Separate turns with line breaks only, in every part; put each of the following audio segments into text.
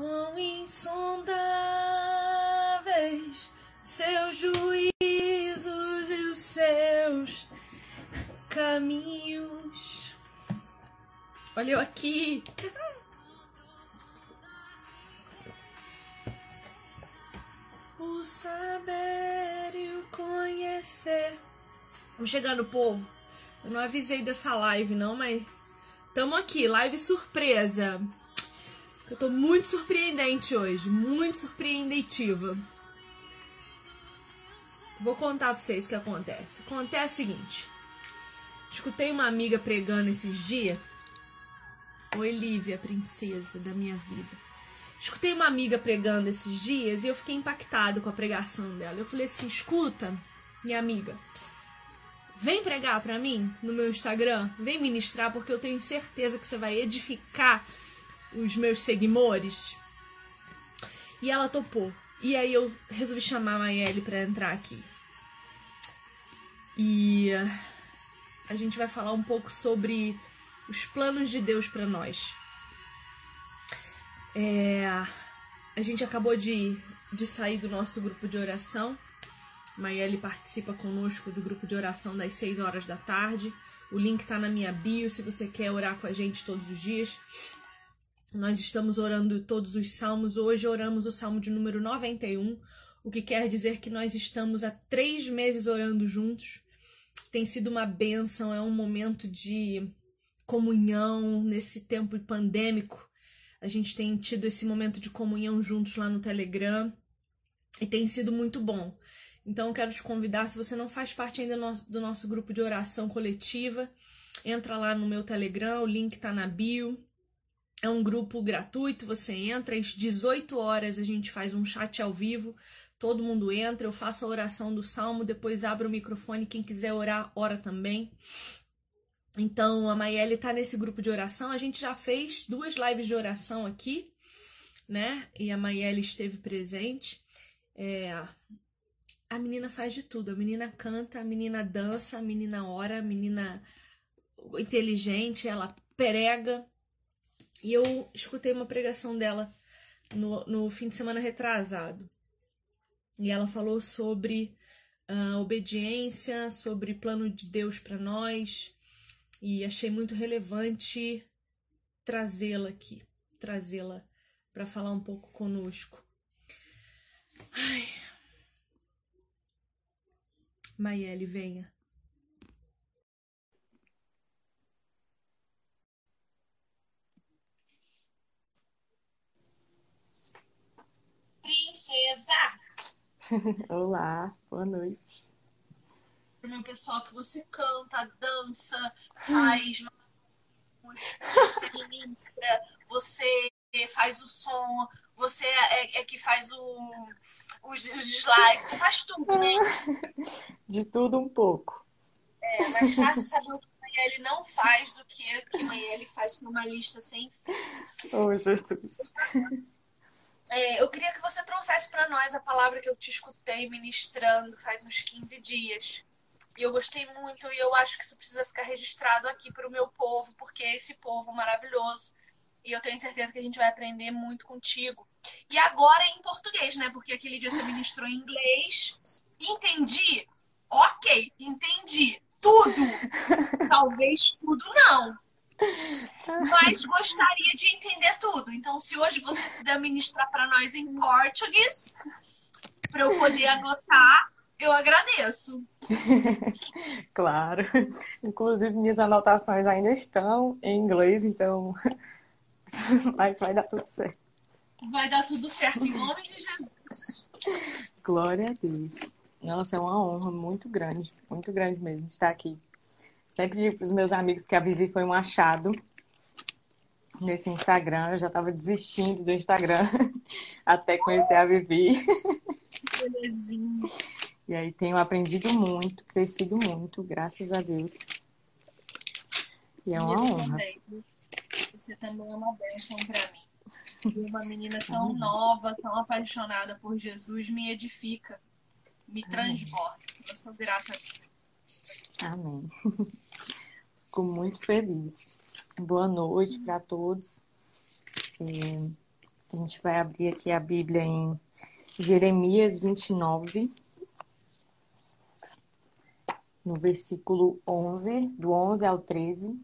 Quão insondáveis seus juízos e os seus caminhos. Olha eu aqui. o saber e o conhecer. Vamos chegando, povo. Eu não avisei dessa live, não, mas tamo aqui, live surpresa. Eu tô muito surpreendente hoje, muito surpreendentiva. Vou contar pra vocês o que acontece. Acontece o seguinte. Escutei uma amiga pregando esses dias. Oi, Lívia, princesa da minha vida. Escutei uma amiga pregando esses dias e eu fiquei impactado com a pregação dela. Eu falei assim: escuta, minha amiga, vem pregar para mim no meu Instagram, vem ministrar, porque eu tenho certeza que você vai edificar os meus seguidores. E ela topou. E aí eu resolvi chamar a Maiele para entrar aqui. E a gente vai falar um pouco sobre os planos de Deus para nós. É, a gente acabou de, de sair do nosso grupo de oração. Maiele participa conosco do grupo de oração das 6 horas da tarde. O link tá na minha bio se você quer orar com a gente todos os dias. Nós estamos orando todos os salmos. Hoje oramos o salmo de número 91, o que quer dizer que nós estamos há três meses orando juntos. Tem sido uma benção, é um momento de comunhão nesse tempo pandêmico a gente tem tido esse momento de comunhão juntos lá no Telegram e tem sido muito bom. Então eu quero te convidar, se você não faz parte ainda do nosso, do nosso grupo de oração coletiva, entra lá no meu Telegram, o link tá na bio. É um grupo gratuito, você entra, às 18 horas a gente faz um chat ao vivo, todo mundo entra, eu faço a oração do salmo, depois abro o microfone, quem quiser orar, ora também. Então, a Maiele tá nesse grupo de oração. A gente já fez duas lives de oração aqui, né? E a Maiele esteve presente. É... A menina faz de tudo. A menina canta, a menina dança, a menina ora, a menina inteligente, ela prega. E eu escutei uma pregação dela no, no fim de semana retrasado. E ela falou sobre uh, obediência, sobre plano de Deus para nós, e achei muito relevante trazê-la aqui, trazê-la para falar um pouco conosco. Ai. Maiele, venha. Princesa!
Olá, boa noite
meu pessoal que você canta, dança, faz, você ministra, você faz o som, você é, é que faz o, os, os slides, você faz tudo, né?
De tudo um pouco.
É, mais fácil saber o que ele não faz do que o que ele faz numa lista sem fim.
Oh, Jesus.
É, eu queria que você trouxesse para nós a palavra que eu te escutei ministrando faz uns 15 dias. E eu gostei muito e eu acho que isso precisa ficar registrado aqui para o meu povo, porque é esse povo maravilhoso. E eu tenho certeza que a gente vai aprender muito contigo. E agora em português, né? Porque aquele dia você ministrou em inglês. Entendi? Ok, entendi. Tudo. Talvez tudo não. Mas gostaria de entender tudo. Então, se hoje você puder ministrar para nós em português, para eu poder anotar, eu agradeço.
claro. Inclusive, minhas anotações ainda estão em inglês, então. Mas vai dar tudo certo.
Vai dar tudo certo em nome de Jesus.
Glória a Deus. Nossa, é uma honra muito grande, muito grande mesmo estar aqui. Sempre digo para os meus amigos que a Vivi foi um achado nesse Instagram. Eu já estava desistindo do Instagram até conhecer a Vivi.
Belezinha.
E aí tenho aprendido muito, crescido muito, graças a Deus. E é uma
eu
honra.
Também. Você também é uma bênção para mim. E uma menina tão nova, tão apaixonada por Jesus, me edifica, me transborda. Eu sou grata a Deus.
Amém. Fico muito feliz. Boa noite para todos. A gente vai abrir aqui a Bíblia em Jeremias 29, no versículo 11, do 11 ao 13.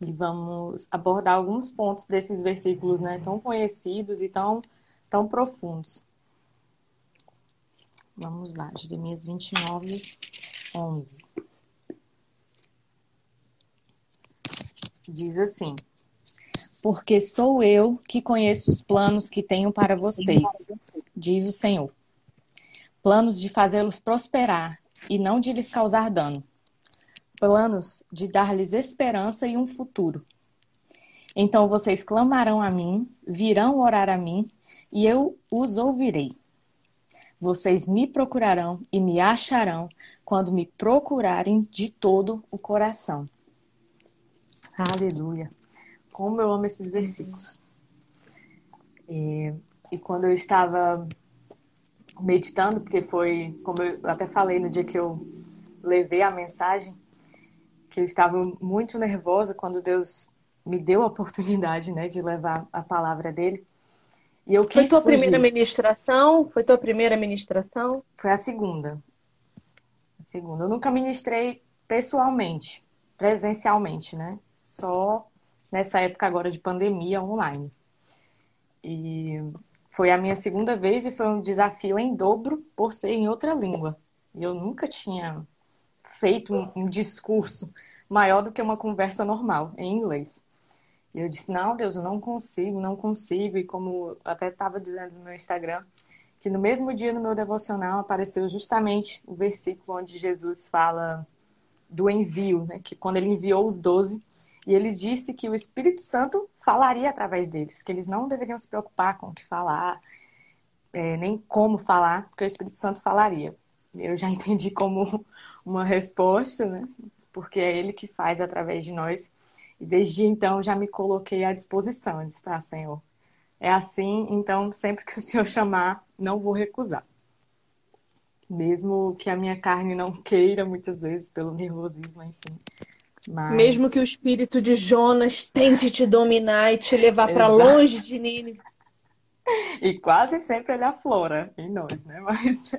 E vamos abordar alguns pontos desses versículos, né, tão conhecidos e tão, tão profundos. Vamos lá, Jeremias 29, 11. Diz assim: Porque sou eu que conheço os planos que tenho para vocês, diz o Senhor. Planos de fazê-los prosperar e não de lhes causar dano. Planos de dar-lhes esperança e um futuro. Então vocês clamarão a mim, virão orar a mim, e eu os ouvirei. Vocês me procurarão e me acharão quando me procurarem de todo o coração. Aleluia. Como eu amo esses versículos. E, e quando eu estava meditando, porque foi, como eu até falei no dia que eu levei a mensagem, que eu estava muito nervosa quando Deus me deu a oportunidade, né, de levar a palavra dele.
E eu Foi tua fugir. primeira ministração? Foi tua primeira ministração?
Foi a segunda. A segunda. Eu nunca ministrei pessoalmente, presencialmente, né? Só nessa época agora de pandemia online. E foi a minha segunda vez e foi um desafio em dobro por ser em outra língua. E eu nunca tinha feito um, um discurso maior do que uma conversa normal em inglês. E eu disse: Não, Deus, eu não consigo, não consigo. E como até estava dizendo no meu Instagram, que no mesmo dia no meu devocional apareceu justamente o versículo onde Jesus fala do envio, né? que quando ele enviou os doze, e ele disse que o Espírito Santo falaria através deles, que eles não deveriam se preocupar com o que falar, é, nem como falar, porque o Espírito Santo falaria. Eu já entendi como uma resposta, né? Porque é ele que faz através de nós. E desde então já me coloquei à disposição. de estar, Senhor, é assim, então sempre que o Senhor chamar, não vou recusar. Mesmo que a minha carne não queira, muitas vezes, pelo nervosismo, enfim.
Mas... Mesmo que o espírito de Jonas tente te dominar e te levar para longe de Nínive.
E quase sempre ele aflora em nós, né? Mas,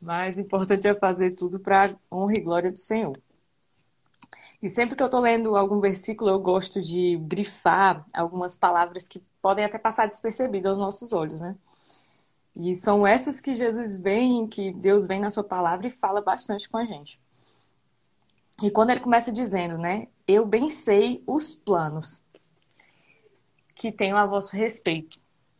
mas o importante é fazer tudo para honra e glória do Senhor. E sempre que eu estou lendo algum versículo, eu gosto de grifar algumas palavras que podem até passar despercebidas aos nossos olhos, né? E são essas que Jesus vem, que Deus vem na sua palavra e fala bastante com a gente. E quando ele começa dizendo, né? Eu bem sei os planos que tenho a vosso respeito.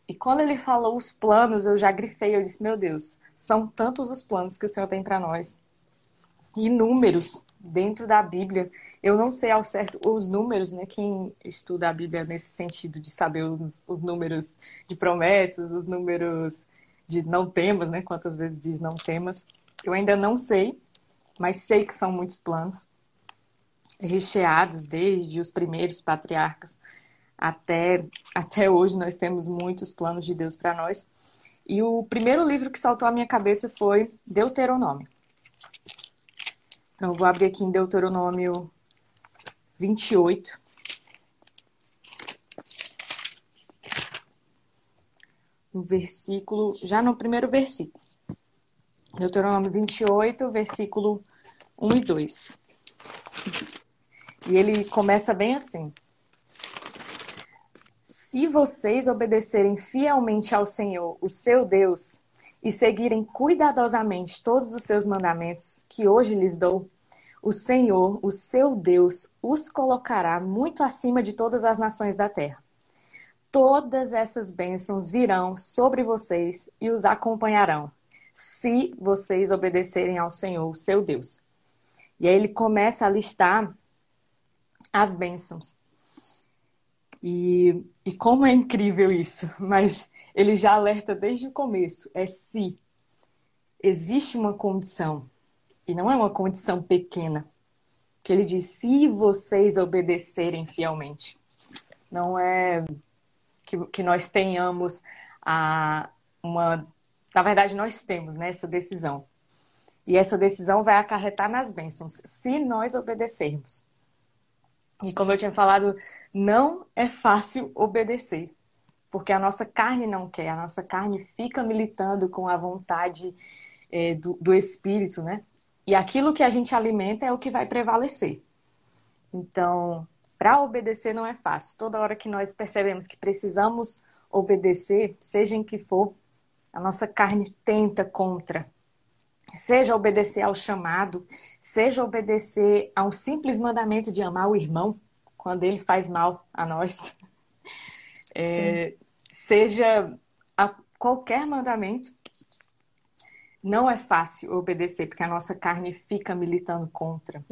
E quando ele falou os planos, eu já grifei, eu disse, meu Deus, são tantos os planos que o Senhor tem para nós. Inúmeros dentro da Bíblia. Eu não sei ao certo os números, né? Quem estuda a Bíblia nesse sentido de saber os, os números de promessas, os números de não temas, né? Quantas vezes diz não temas. Eu ainda não sei, mas sei que são muitos planos recheados desde os primeiros patriarcas até até hoje nós temos muitos planos de Deus para nós. E o primeiro livro que saltou à minha cabeça foi Deuteronômio. Então, eu vou abrir aqui em Deuteronômio 28. No versículo, já no primeiro versículo. Deuteronômio 28, versículo 1 e 2. E ele começa bem assim: Se vocês obedecerem fielmente ao Senhor, o seu Deus, e seguirem cuidadosamente todos os seus mandamentos que hoje lhes dou, o Senhor, o seu Deus, os colocará muito acima de todas as nações da terra. Todas essas bênçãos virão sobre vocês e os acompanharão, se vocês obedecerem ao Senhor, o seu Deus. E aí ele começa a listar as bênçãos. E, e como é incrível isso, mas ele já alerta desde o começo: é se existe uma condição e não é uma condição pequena. Que ele diz: se vocês obedecerem fielmente. Não é que, que nós tenhamos a, uma. Na verdade, nós temos né, essa decisão. E essa decisão vai acarretar nas bênçãos, se nós obedecermos. E como eu tinha falado não é fácil obedecer, porque a nossa carne não quer, a nossa carne fica militando com a vontade é, do, do espírito, né? E aquilo que a gente alimenta é o que vai prevalecer. Então, para obedecer não é fácil. Toda hora que nós percebemos que precisamos obedecer, seja em que for, a nossa carne tenta contra. Seja obedecer ao chamado, seja obedecer a um simples mandamento de amar o irmão quando ele faz mal a nós. É, seja a qualquer mandamento, não é fácil obedecer, porque a nossa carne fica militando contra.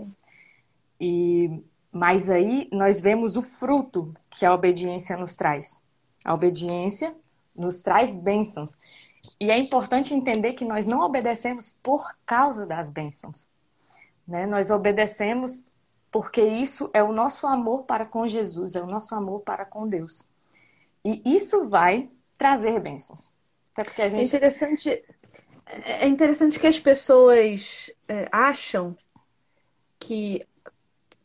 E mas aí nós vemos o fruto que a obediência nos traz. A obediência nos traz bênçãos. E é importante entender que nós não obedecemos por causa das bênçãos. Né? Nós obedecemos porque isso é o nosso amor para com Jesus, é o nosso amor para com Deus. E isso vai trazer bênçãos.
Até porque a gente... É interessante, é interessante que as pessoas é, acham que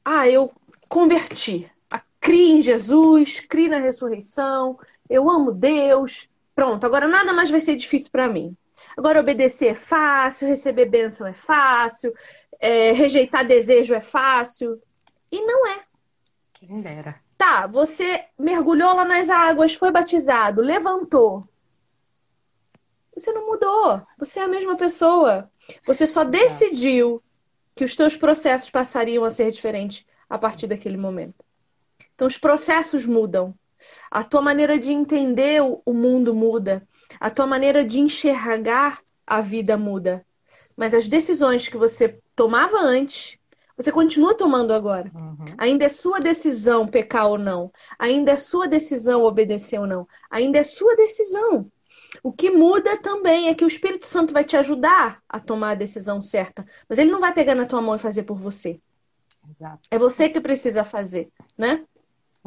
ah, eu converti, criei em Jesus, criei na ressurreição, eu amo Deus, pronto, agora nada mais vai ser difícil para mim. Agora obedecer é fácil, receber bênção é fácil, é, rejeitar desejo é fácil. E não é.
Quem dera.
Tá, você mergulhou lá nas águas, foi batizado, levantou. Você não mudou. Você é a mesma pessoa. Você só decidiu que os teus processos passariam a ser diferentes a partir daquele momento. Então, os processos mudam. A tua maneira de entender o mundo muda. A tua maneira de enxergar a vida muda. Mas as decisões que você tomava antes, você continua tomando agora. Uhum. Ainda é sua decisão pecar ou não. Ainda é sua decisão obedecer ou não. Ainda é sua decisão. O que muda também é que o Espírito Santo vai te ajudar a tomar a decisão certa, mas ele não vai pegar na tua mão e fazer por você. Exato. É você que precisa fazer, né?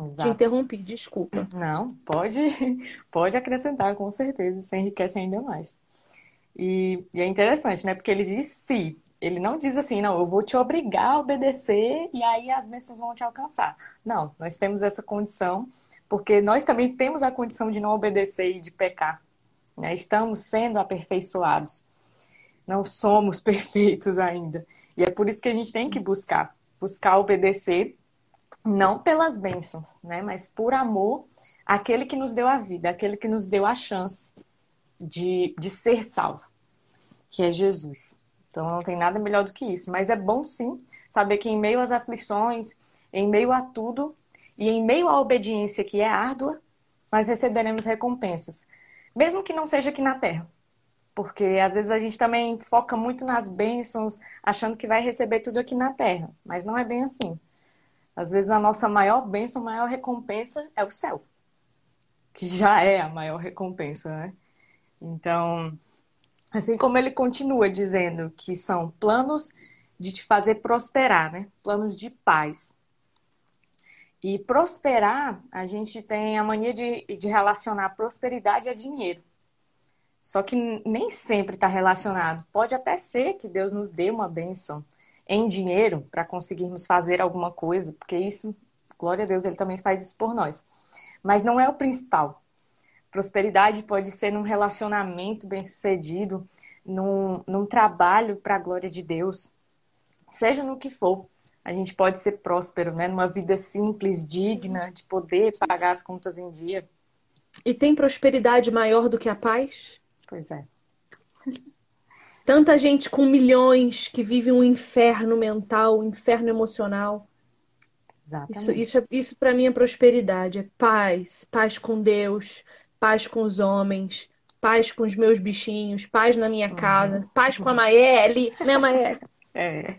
Exato. Te interrompi, desculpa.
Não, pode, pode acrescentar, com certeza, isso enriquece ainda mais. E, e, é interessante, né? Porque ele diz se. Ele não diz assim, não, eu vou te obrigar a obedecer e aí as bênçãos vão te alcançar. Não, nós temos essa condição, porque nós também temos a condição de não obedecer e de pecar. Né? Estamos sendo aperfeiçoados. Não somos perfeitos ainda. E é por isso que a gente tem que buscar. Buscar obedecer, não pelas bênçãos, né? mas por amor àquele que nos deu a vida, aquele que nos deu a chance de, de ser salvo, que é Jesus. Então não tem nada melhor do que isso. Mas é bom sim saber que em meio às aflições, em meio a tudo, e em meio à obediência que é árdua, nós receberemos recompensas mesmo que não seja aqui na Terra. Porque às vezes a gente também foca muito nas bênçãos, achando que vai receber tudo aqui na Terra, mas não é bem assim. Às vezes a nossa maior bênção, maior recompensa é o céu, que já é a maior recompensa, né? Então, assim como ele continua dizendo que são planos de te fazer prosperar, né? Planos de paz. E prosperar, a gente tem a mania de, de relacionar prosperidade a dinheiro. Só que nem sempre está relacionado. Pode até ser que Deus nos dê uma bênção em dinheiro para conseguirmos fazer alguma coisa, porque isso, glória a Deus, Ele também faz isso por nós. Mas não é o principal. Prosperidade pode ser num relacionamento bem sucedido, num, num trabalho para a glória de Deus, seja no que for a gente pode ser próspero, né? Numa vida simples, digna, de poder pagar as contas em dia.
E tem prosperidade maior do que a paz?
Pois é.
Tanta gente com milhões que vive um inferno mental, um inferno emocional. Exatamente. Isso, isso, isso para mim é prosperidade. É paz. Paz com Deus, paz com os homens, paz com os meus bichinhos, paz na minha casa, uhum. paz com a Maeli, né, Maeli?
É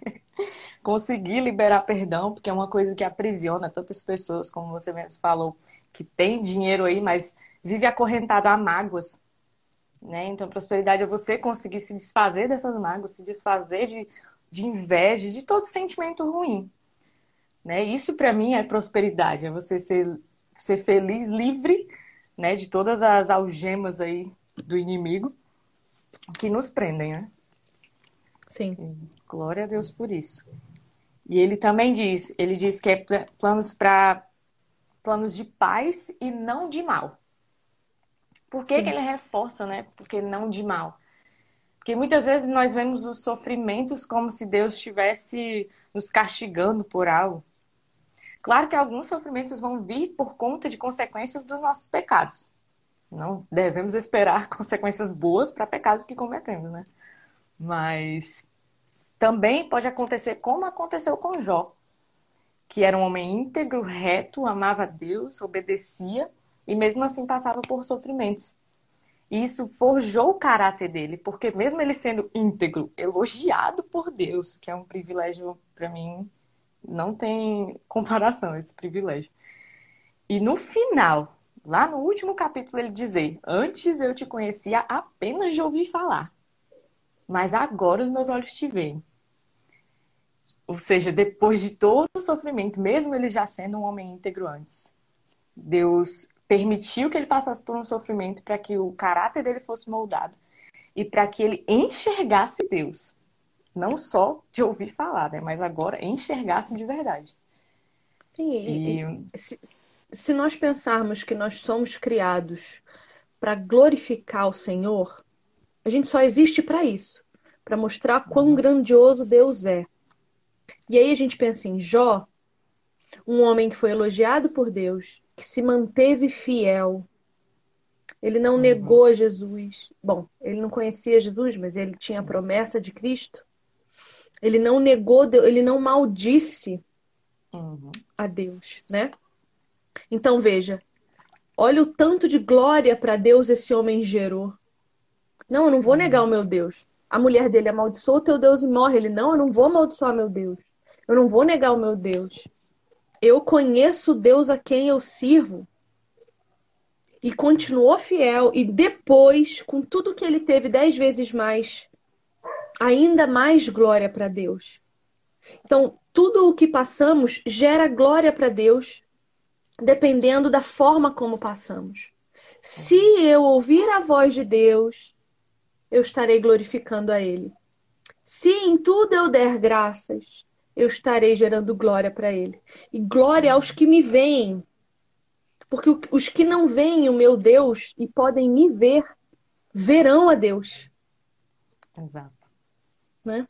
conseguir liberar perdão, porque é uma coisa que aprisiona tantas pessoas, como você mesmo falou, que tem dinheiro aí, mas vive acorrentado a mágoas. Né? Então, prosperidade é você conseguir se desfazer dessas mágoas, se desfazer de, de inveja, de todo sentimento ruim. Né? Isso, para mim, é prosperidade, é você ser, ser feliz, livre né? de todas as algemas aí do inimigo que nos prendem, né?
Sim.
Glória a Deus por isso. E ele também diz, ele diz que é planos para planos de paz e não de mal. Por que, que ele reforça, né? Porque não de mal. Porque muitas vezes nós vemos os sofrimentos como se Deus estivesse nos castigando por algo. Claro que alguns sofrimentos vão vir por conta de consequências dos nossos pecados. Não devemos esperar consequências boas para pecados que cometemos, né? Mas também pode acontecer como aconteceu com Jó, que era um homem íntegro, reto, amava Deus, obedecia e mesmo assim passava por sofrimentos. E isso forjou o caráter dele, porque mesmo ele sendo íntegro, elogiado por Deus, que é um privilégio para mim, não tem comparação esse privilégio. E no final, lá no último capítulo, ele dizer: Antes eu te conhecia apenas de ouvir falar, mas agora os meus olhos te veem. Ou seja, depois de todo o sofrimento, mesmo ele já sendo um homem íntegro antes, Deus permitiu que ele passasse por um sofrimento para que o caráter dele fosse moldado e para que ele enxergasse Deus. Não só de ouvir falar, né? mas agora enxergasse de verdade.
Sim, e... se, se nós pensarmos que nós somos criados para glorificar o Senhor, a gente só existe para isso para mostrar quão uhum. grandioso Deus é. E aí a gente pensa em Jó, um homem que foi elogiado por Deus, que se manteve fiel. Ele não uhum. negou Jesus. Bom, ele não conhecia Jesus, mas ele tinha a promessa de Cristo. Ele não negou, ele não maldisse uhum. a Deus, né? Então veja, olha o tanto de glória para Deus esse homem gerou. Não, eu não vou negar o meu Deus. A mulher dele amaldiçoa o teu Deus e morre. Ele, não, eu não vou amaldiçoar meu Deus. Eu não vou negar o meu Deus. Eu conheço Deus a quem eu sirvo. E continuou fiel. E depois, com tudo que ele teve dez vezes mais, ainda mais glória para Deus. Então, tudo o que passamos gera glória para Deus, dependendo da forma como passamos. Se eu ouvir a voz de Deus, eu estarei glorificando a Ele. Se em tudo eu der graças, eu estarei gerando glória para Ele. E glória aos que me veem. Porque os que não veem o meu Deus e podem me ver, verão a Deus.
Exato.
Né?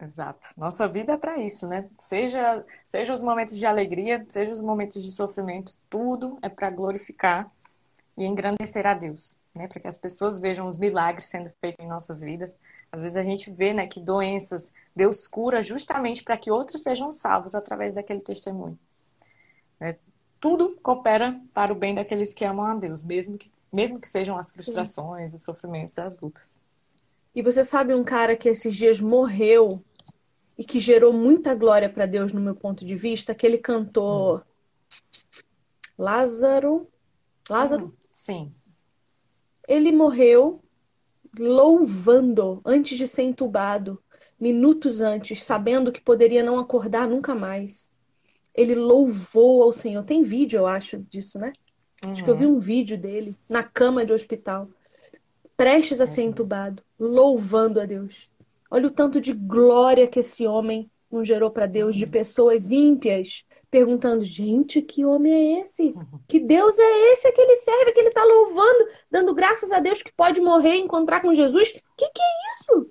Exato. Nossa vida é para isso, né? Seja, seja os momentos de alegria, seja os momentos de sofrimento, tudo é para glorificar e engrandecer a Deus, né? Para que as pessoas vejam os milagres sendo feitos em nossas vidas. Às vezes a gente vê, né, que doenças Deus cura justamente para que outros sejam salvos através daquele testemunho. É, tudo coopera para o bem daqueles que amam a Deus, mesmo que, mesmo que sejam as frustrações, Sim. os sofrimentos e as lutas.
E você sabe um cara que esses dias morreu e que gerou muita glória para Deus no meu ponto de vista, aquele cantor Lázaro. Lázaro? Hum,
sim.
Ele morreu louvando antes de ser entubado, minutos antes, sabendo que poderia não acordar nunca mais. Ele louvou ao Senhor. Tem vídeo, eu acho, disso, né? Uhum. Acho que eu vi uhum. um vídeo dele na cama de hospital, prestes a ser uhum. entubado, louvando a Deus. Olha o tanto de glória que esse homem não gerou para Deus, de pessoas ímpias, perguntando: gente, que homem é esse? Que Deus é esse que ele serve, que ele está louvando, dando graças a Deus que pode morrer e encontrar com Jesus? Que que é isso?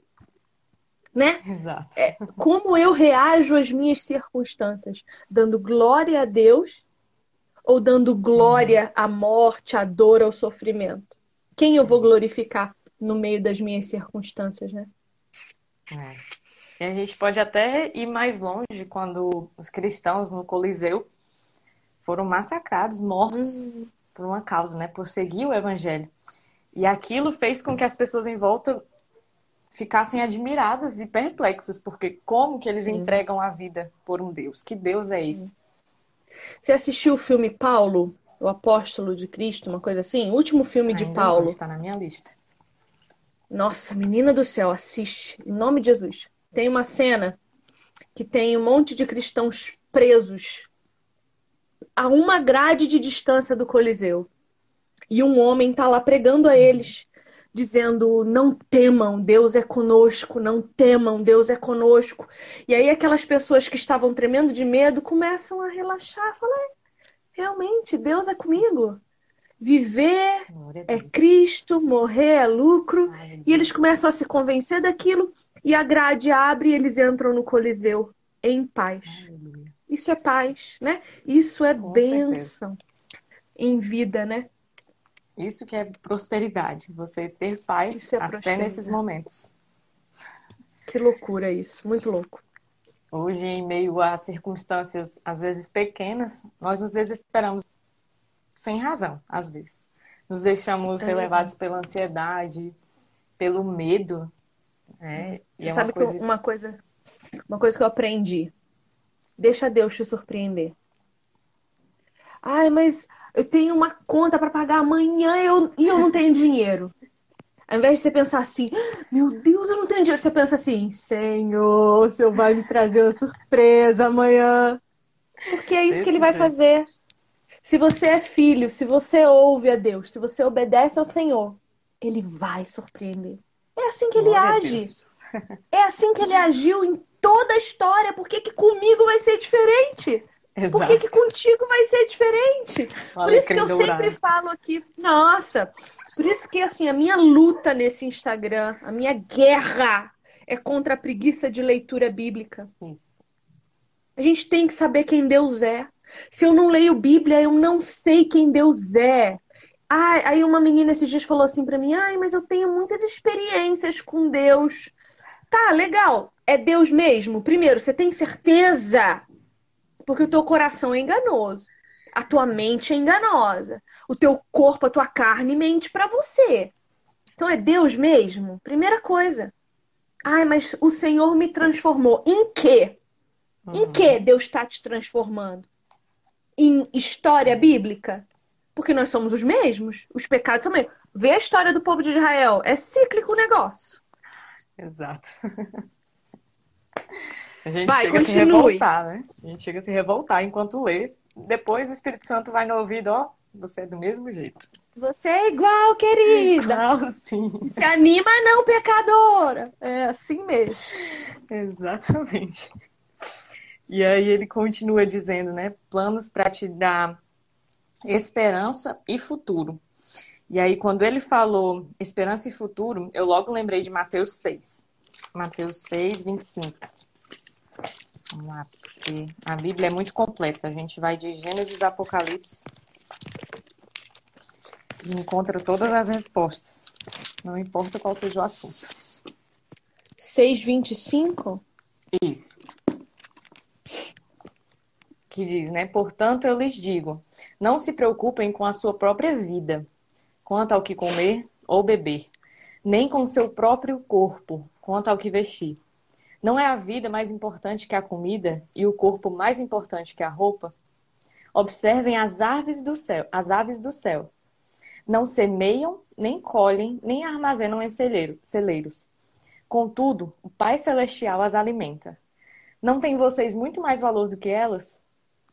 Né?
Exato.
É, como eu reajo às minhas circunstâncias? Dando glória a Deus ou dando glória à morte, à dor, ao sofrimento? Quem eu vou glorificar no meio das minhas circunstâncias, né?
É. E a gente pode até ir mais longe quando os cristãos no Coliseu foram massacrados, mortos uhum. por uma causa, né? Por seguir o evangelho. E aquilo fez com que as pessoas em volta ficassem admiradas e perplexas, porque como que eles Sim. entregam a vida por um Deus? Que Deus é esse?
Você assistiu o filme Paulo, o apóstolo de Cristo, uma coisa assim? O último filme Ainda de Paulo.
Está na minha lista.
Nossa, menina do céu, assiste. Em nome de Jesus. Tem uma cena que tem um monte de cristãos presos a uma grade de distância do Coliseu. E um homem está lá pregando a eles, dizendo: Não temam, Deus é conosco, não temam, Deus é conosco. E aí aquelas pessoas que estavam tremendo de medo começam a relaxar, falar: realmente, Deus é comigo. Viver é Cristo, morrer é lucro. E eles começam a se convencer daquilo e a grade abre e eles entram no Coliseu em paz. Isso é paz, né? Isso é Com bênção certeza. em vida, né?
Isso que é prosperidade, você ter paz é até nesses momentos.
Que loucura isso, muito louco.
Hoje, em meio a circunstâncias às vezes pequenas, nós nos desesperamos sem razão, às vezes. Nos deixamos é levados pela ansiedade, pelo medo. Né?
Você é sabe uma coisa... que uma coisa, uma coisa que eu aprendi. Deixa Deus te surpreender. Ai, mas eu tenho uma conta para pagar amanhã eu, e eu não tenho dinheiro. Ao invés de você pensar assim, meu Deus, eu não tenho dinheiro, você pensa assim, Senhor, o Senhor vai me trazer uma surpresa amanhã. Porque é isso Desse que ele vai jeito. fazer. Se você é filho, se você ouve a Deus, se você obedece ao Senhor, ele vai surpreender. É assim que ele Glória age. É assim que ele agiu em toda a história. Por que, que comigo vai ser diferente? Exato. Por que, que contigo vai ser diferente? Por isso que eu sempre falo aqui, nossa, por isso que, assim, a minha luta nesse Instagram, a minha guerra é contra a preguiça de leitura bíblica. Isso. A gente tem que saber quem Deus é. Se eu não leio Bíblia, eu não sei quem Deus é. Ah, aí uma menina esses dias falou assim para mim: "Ai, mas eu tenho muitas experiências com Deus". Tá, legal. É Deus mesmo? Primeiro, você tem certeza? Porque o teu coração é enganoso. A tua mente é enganosa. O teu corpo, a tua carne mente para você. Então é Deus mesmo? Primeira coisa. Ai, mas o Senhor me transformou. Em quê? Uhum. Em que Deus está te transformando? Em história bíblica? Porque nós somos os mesmos. Os pecados são mesmos. Vê a história do povo de Israel. É cíclico o negócio.
Exato. A gente vai, chega continue. a se revoltar, né? A gente chega a se revoltar enquanto lê. Depois o Espírito Santo vai no ouvido, ó, você é do mesmo jeito.
Você é igual, querida. Igual,
sim.
Se anima não, pecadora. É assim mesmo.
Exatamente. E aí ele continua dizendo, né? Planos para te dar esperança e futuro. E aí, quando ele falou esperança e futuro, eu logo lembrei de Mateus 6. Mateus 6, 25. Vamos lá, porque a Bíblia é muito completa. A gente vai de Gênesis a Apocalipse e encontra todas as respostas. Não importa qual seja o assunto.
6,25?
Isso. Que diz, né? Portanto, eu lhes digo: não se preocupem com a sua própria vida, quanto ao que comer ou beber, nem com o seu próprio corpo, quanto ao que vestir. Não é a vida mais importante que a comida e o corpo mais importante que a roupa? Observem as aves do céu, as aves do céu. Não semeiam, nem colhem, nem armazenam em celeiros. Contudo, o Pai Celestial as alimenta. Não tem vocês muito mais valor do que elas?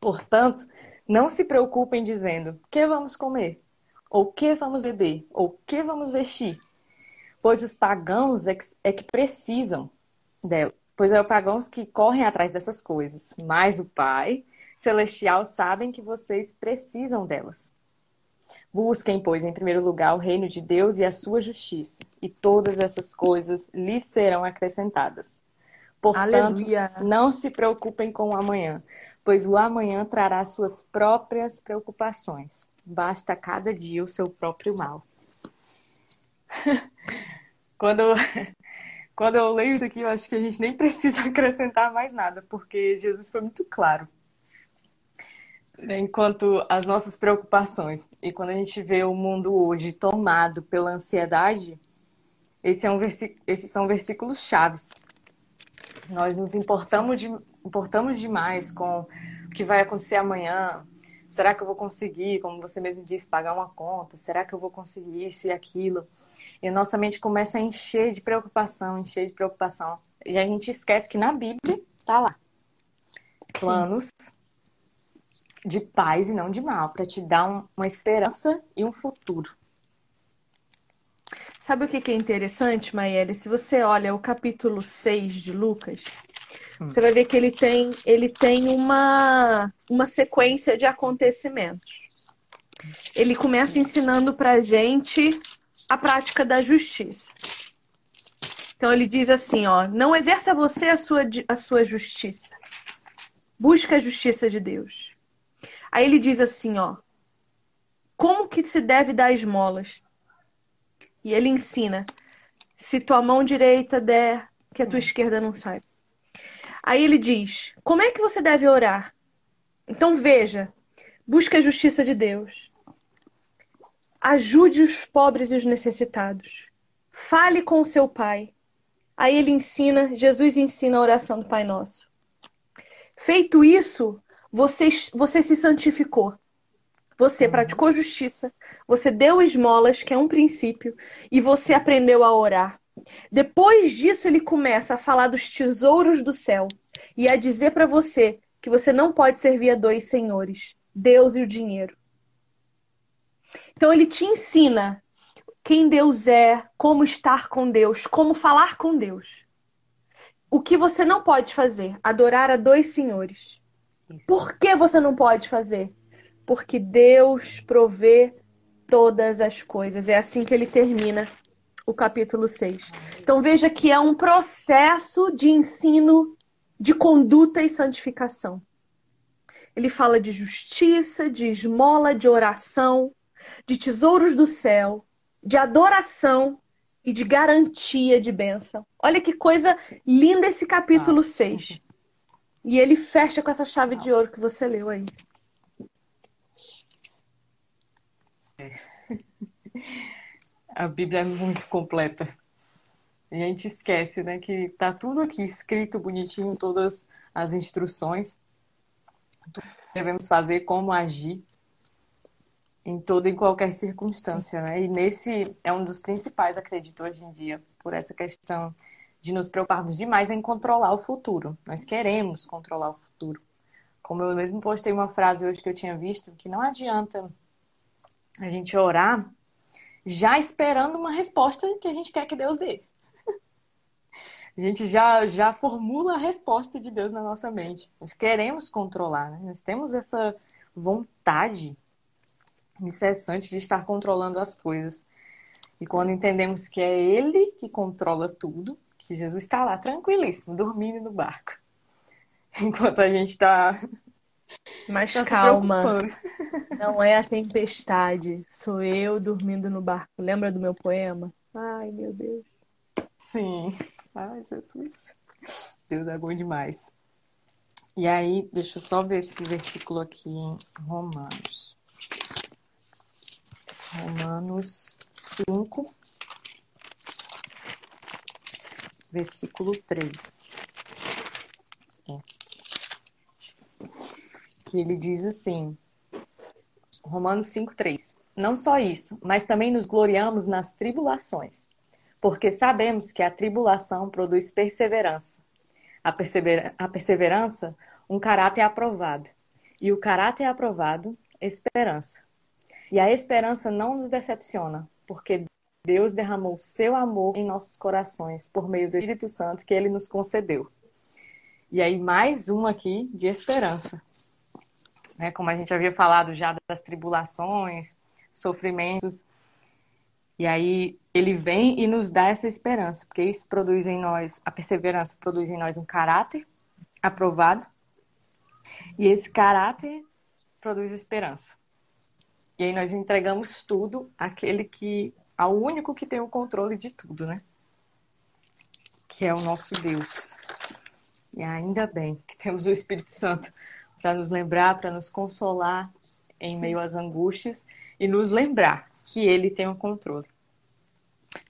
Portanto, não se preocupem dizendo: que vamos comer? Ou que vamos beber? Ou que vamos vestir? pois os pagãos é que, é que precisam dela. Pois é os pagãos que correm atrás dessas coisas, mas o Pai Celestial sabem que vocês precisam delas. Busquem, pois, em primeiro lugar o reino de Deus e a sua justiça, e todas essas coisas lhes serão acrescentadas. Portanto, Aleluia. não se preocupem com o amanhã, pois o amanhã trará suas próprias preocupações. Basta cada dia o seu próprio mal. Quando eu, quando eu leio isso aqui, eu acho que a gente nem precisa acrescentar mais nada, porque Jesus foi muito claro. Enquanto as nossas preocupações, e quando a gente vê o mundo hoje tomado pela ansiedade, esse é um esses são versículos chaves. Nós nos importamos, de, importamos demais com o que vai acontecer amanhã, Será que eu vou conseguir, como você mesmo disse, pagar uma conta? Será que eu vou conseguir isso e aquilo? E a nossa mente começa a encher de preocupação, encher de preocupação. E a gente esquece que na Bíblia tá lá. Planos Sim. de paz e não de mal, para te dar um, uma esperança e um futuro.
Sabe o que é interessante, Maiele? Se você olha o capítulo 6 de Lucas. Você vai ver que ele tem, ele tem uma, uma sequência de acontecimentos. Ele começa ensinando pra gente a prática da justiça. Então ele diz assim, ó, não exerça você a sua, a sua justiça. Busca a justiça de Deus. Aí ele diz assim, ó, como que se deve dar esmolas? E ele ensina, se tua mão direita der, que a tua esquerda não saiba. Aí ele diz, como é que você deve orar? Então veja, busca a justiça de Deus. Ajude os pobres e os necessitados. Fale com o seu pai. Aí ele ensina, Jesus ensina a oração do Pai Nosso. Feito isso, você, você se santificou. Você uhum. praticou justiça, você deu esmolas, que é um princípio, e você aprendeu a orar. Depois disso, ele começa a falar dos tesouros do céu e a dizer para você que você não pode servir a dois senhores, Deus e o dinheiro. Então, ele te ensina quem Deus é, como estar com Deus, como falar com Deus. O que você não pode fazer? Adorar a dois senhores. Isso. Por que você não pode fazer? Porque Deus provê todas as coisas. É assim que ele termina o capítulo 6. Então veja que é um processo de ensino de conduta e santificação. Ele fala de justiça, de esmola, de oração, de tesouros do céu, de adoração e de garantia de bênção. Olha que coisa linda esse capítulo ah. 6. E ele fecha com essa chave de ouro que você leu aí.
A Bíblia é muito completa. A gente esquece, né, que tá tudo aqui escrito bonitinho, todas as instruções. Devemos fazer, como agir em toda e qualquer circunstância, né? E nesse é um dos principais, acredito, hoje em dia, por essa questão de nos preocuparmos demais em controlar o futuro. Nós queremos controlar o futuro. Como eu mesmo postei uma frase hoje que eu tinha visto, que não adianta a gente orar já esperando uma resposta que a gente quer que Deus dê. A gente já, já formula a resposta de Deus na nossa mente. Nós queremos controlar, né? nós temos essa vontade incessante de estar controlando as coisas. E quando entendemos que é Ele que controla tudo, que Jesus está lá tranquilíssimo, dormindo no barco, enquanto a gente está.
Mas tá calma, não é a tempestade, sou eu dormindo no barco. Lembra do meu poema? Ai, meu Deus.
Sim. Ai, Jesus. Deus é bom demais. E aí, deixa eu só ver esse versículo aqui em Romanos. Romanos 5, versículo 3. É. Que ele diz assim, Romanos 5, 3. Não só isso, mas também nos gloriamos nas tribulações, porque sabemos que a tribulação produz perseverança. A, persever... a perseverança, um caráter aprovado. E o caráter aprovado, esperança. E a esperança não nos decepciona, porque Deus derramou seu amor em nossos corações por meio do Espírito Santo que ele nos concedeu. E aí, mais um aqui de esperança. Né? Como a gente havia falado já das tribulações, sofrimentos. E aí, ele vem e nos dá essa esperança, porque isso produz em nós, a perseverança produz em nós um caráter aprovado. E esse caráter produz esperança. E aí nós entregamos tudo àquele que, ao único que tem o controle de tudo, né? Que é o nosso Deus. E ainda bem que temos o Espírito Santo para nos lembrar, para nos consolar em Sim. meio às angústias e nos lembrar que ele tem o controle.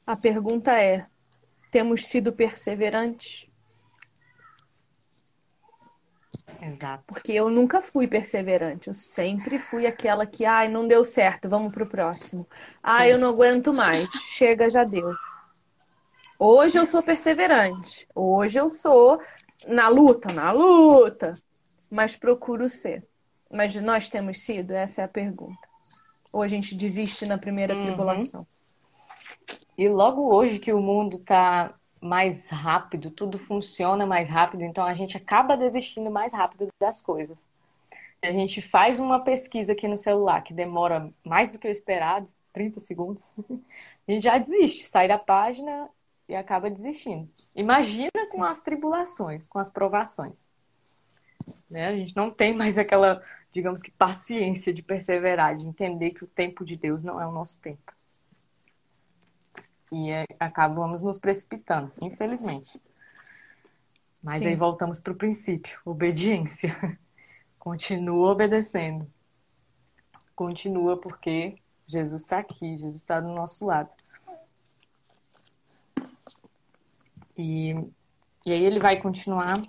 A pergunta é: temos sido perseverantes?
Exato.
Porque eu nunca fui perseverante. Eu sempre fui aquela que, ai, não deu certo, vamos pro próximo. Ai, eu não aguento mais. Chega, já deu. Hoje eu sou perseverante. Hoje eu sou na luta, na luta. Mas procuro ser. Mas nós temos sido? Essa é a pergunta. Ou a gente desiste na primeira
Uhum.
tribulação?
E logo hoje que o mundo está mais rápido, tudo funciona mais rápido, então a gente acaba desistindo mais rápido das coisas. Se a gente faz uma pesquisa aqui no celular que demora mais do que o esperado, 30 segundos, a gente já desiste, sai da página e acaba desistindo. Imagina com as tribulações, com as provações. Né? A gente não tem mais aquela, digamos que, paciência de perseverar, de entender que o tempo de Deus não é o nosso tempo. E é, acabamos nos precipitando, infelizmente. Mas
Sim.
aí voltamos para o princípio: obediência. Continua obedecendo. Continua porque Jesus está aqui, Jesus está do nosso lado. E, e aí ele vai continuar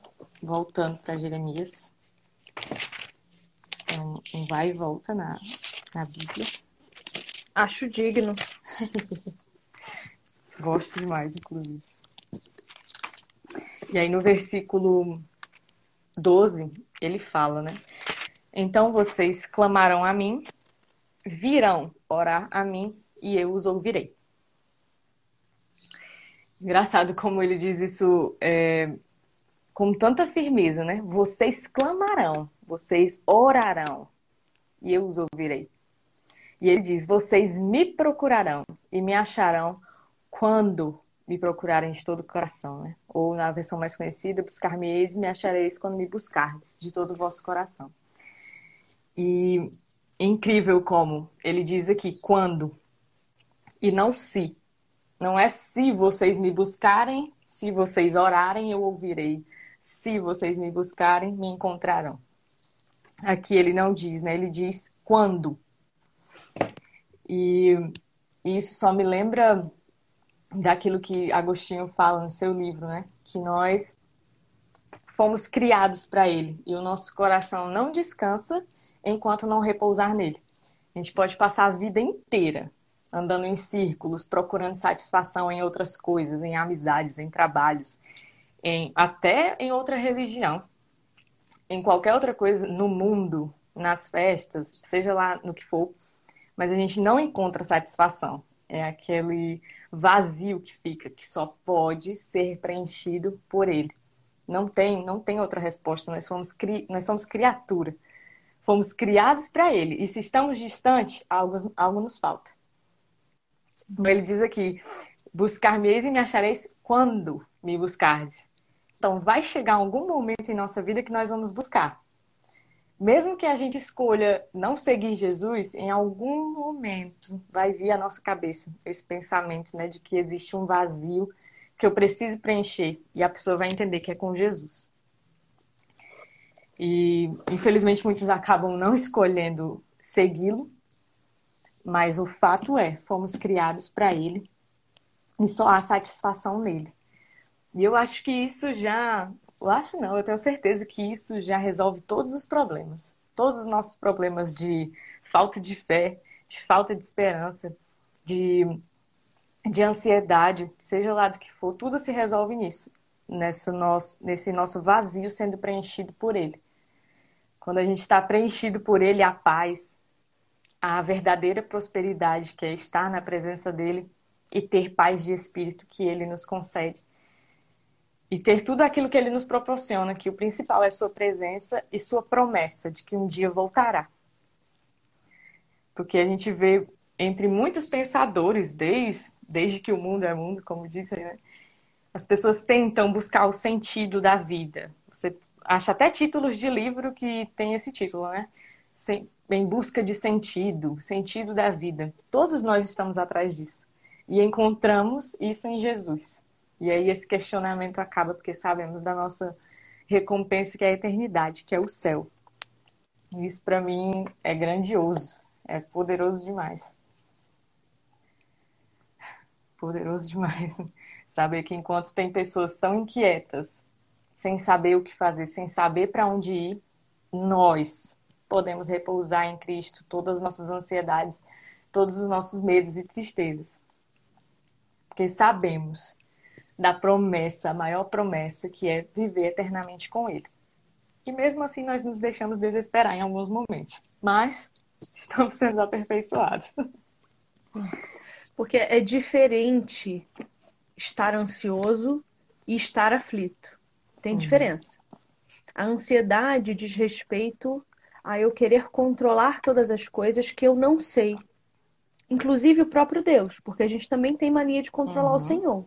voltando para Jeremias. É um, um vai e volta na, na Bíblia.
Acho digno.
Gosto demais, inclusive. E aí no versículo 12, ele fala, né? Então vocês clamarão a mim, virão orar a mim e eu os ouvirei. Engraçado como ele diz isso é, com tanta firmeza, né? Vocês clamarão, vocês orarão e eu os ouvirei. E ele diz: Vocês me procurarão e me acharão quando me procurarem de todo o coração, né? Ou na versão mais conhecida, buscar-me-eis e me achareis quando me buscardes de todo o vosso coração. E incrível como ele diz aqui quando e não se. Não é se vocês me buscarem, se vocês orarem, eu ouvirei. Se vocês me buscarem, me encontrarão. Aqui ele não diz, né? Ele diz quando. E isso só me lembra daquilo que Agostinho fala no seu livro, né? Que nós fomos criados para ele e o nosso coração não descansa enquanto não repousar nele. A gente pode passar a vida inteira andando em círculos, procurando satisfação em outras coisas, em amizades, em trabalhos, em até em outra religião, em qualquer outra coisa no mundo, nas festas, seja lá no que for, mas a gente não encontra satisfação. É aquele vazio que fica, que só pode ser preenchido por ele. Não tem, não tem outra resposta. Nós somos, cri... Nós somos criatura. Fomos criados para ele. E se estamos distantes, algo, algo nos falta. Ele diz aqui: buscar-me-eis e me achareis quando me buscardes. Então, vai chegar algum momento em nossa vida que nós vamos buscar. Mesmo que a gente escolha não seguir Jesus, em algum momento vai vir à nossa cabeça esse pensamento né, de que existe um vazio que eu preciso preencher. E a pessoa vai entender que é com Jesus. E, infelizmente, muitos acabam não escolhendo segui-lo, mas o fato é, fomos criados para ele e só há satisfação nele. E eu acho que isso já. Eu acho não, eu tenho certeza que isso já resolve todos os problemas. Todos os nossos problemas de falta de fé, de falta de esperança, de, de ansiedade, seja lá do que for, tudo se resolve nisso. Nessa nosso, nesse nosso vazio sendo preenchido por ele. Quando a gente está preenchido por ele, a paz, a verdadeira prosperidade que é estar na presença dele e ter paz de espírito que ele nos concede. E ter tudo aquilo que ele nos proporciona, que o principal é sua presença e sua promessa de que um dia voltará. Porque a gente vê entre muitos pensadores, desde, desde que o mundo é mundo, como dizem, né? as pessoas tentam buscar o sentido da vida. Você acha até títulos de livro que tem esse título, né? Em busca de sentido, sentido da vida. Todos nós estamos atrás disso. E encontramos isso em Jesus. E aí esse questionamento acaba porque sabemos da nossa recompensa que é a eternidade, que é o céu. E isso para mim é grandioso, é poderoso demais. Poderoso demais. Saber que enquanto tem pessoas tão inquietas, sem saber o que fazer, sem saber para onde ir, nós podemos repousar em Cristo todas as nossas ansiedades, todos os nossos medos e tristezas. Porque sabemos da promessa, a maior promessa, que é viver eternamente com Ele. E mesmo assim nós nos deixamos desesperar em alguns momentos, mas estamos sendo aperfeiçoados.
Porque é diferente estar ansioso e estar aflito. Tem uhum. diferença. A ansiedade diz respeito a eu querer controlar todas as coisas que eu não sei. Inclusive o próprio Deus, porque a gente também tem mania de controlar uhum. o Senhor.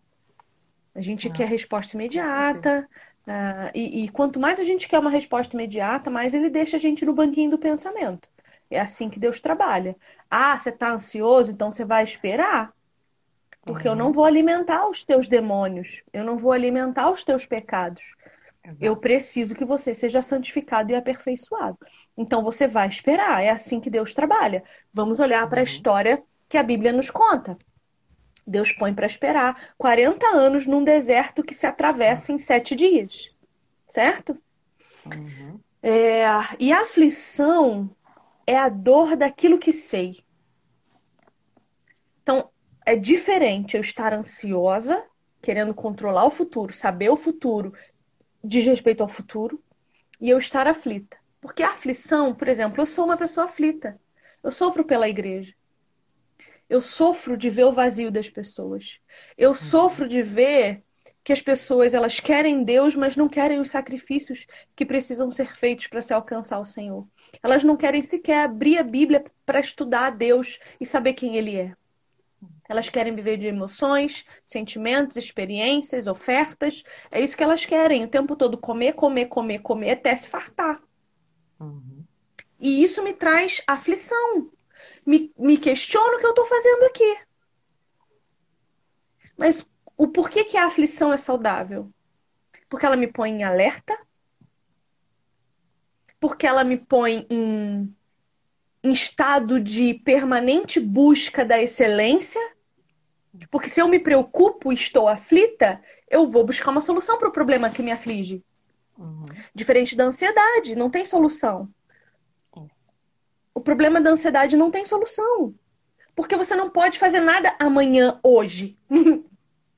A gente Nossa, quer resposta imediata. Uh, e, e, quanto mais a gente quer uma resposta imediata, mais ele deixa a gente no banquinho do pensamento. É assim que Deus trabalha. Ah, você está ansioso, então você vai esperar. Porque uhum. eu não vou alimentar os teus demônios. Eu não vou alimentar os teus pecados. Exato. Eu preciso que você seja santificado e aperfeiçoado. Então você vai esperar. É assim que Deus trabalha. Vamos olhar para a uhum. história que a Bíblia nos conta. Deus põe para esperar 40 anos num deserto que se atravessa em sete dias. Certo? Uhum. É, e a aflição é a dor daquilo que sei. Então, é diferente eu estar ansiosa, querendo controlar o futuro, saber o futuro, diz respeito ao futuro, e eu estar aflita. Porque a aflição, por exemplo, eu sou uma pessoa aflita. Eu sofro pela igreja. Eu sofro de ver o vazio das pessoas. Eu sofro de ver que as pessoas elas querem Deus, mas não querem os sacrifícios que precisam ser feitos para se alcançar o Senhor. Elas não querem sequer abrir a Bíblia para estudar a Deus e saber quem Ele é. Elas querem viver de emoções, sentimentos, experiências, ofertas. É isso que elas querem o tempo todo: comer, comer, comer, comer até se fartar. Uhum. E isso me traz aflição me, me questiono o que eu estou fazendo aqui. Mas o porquê que a aflição é saudável? Porque ela me põe em alerta? Porque ela me põe em, em estado de permanente busca da excelência? Porque se eu me preocupo e estou aflita, eu vou buscar uma solução para o problema que me aflige. Uhum. Diferente da ansiedade, não tem solução. O problema da ansiedade não tem solução. Porque você não pode fazer nada amanhã, hoje.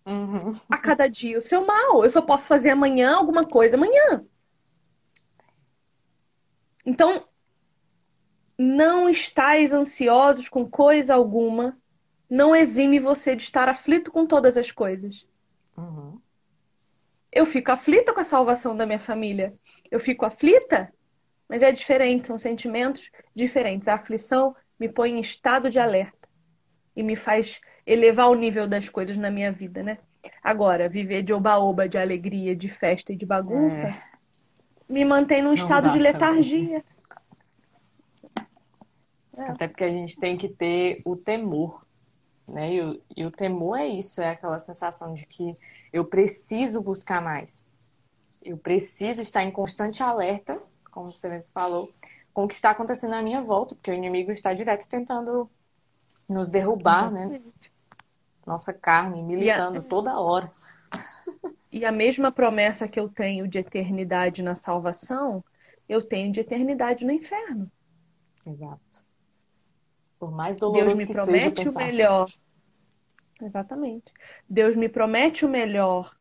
Uhum. A cada dia o seu mal. Eu só posso fazer amanhã alguma coisa amanhã. Então, não estáis ansiosos com coisa alguma. Não exime você de estar aflito com todas as coisas. Uhum. Eu fico aflita com a salvação da minha família. Eu fico aflita mas é diferente, são sentimentos diferentes. A aflição me põe em estado de alerta e me faz elevar o nível das coisas na minha vida, né? Agora, viver de oba-oba, de alegria, de festa e de bagunça, é. me mantém num Não estado de letargia.
É. Até porque a gente tem que ter o temor, né? E o, e o temor é isso, é aquela sensação de que eu preciso buscar mais. Eu preciso estar em constante alerta como você mesmo falou, com o que está acontecendo na minha volta, porque o inimigo está direto tentando nos derrubar, né? Exatamente. né? Nossa carne, militando a... toda hora.
E a mesma promessa que eu tenho de eternidade na salvação, eu tenho de eternidade no inferno.
Exato. Por mais doloroso
Deus me
que
promete
seja
o melhor. Exatamente. Deus me promete o melhor,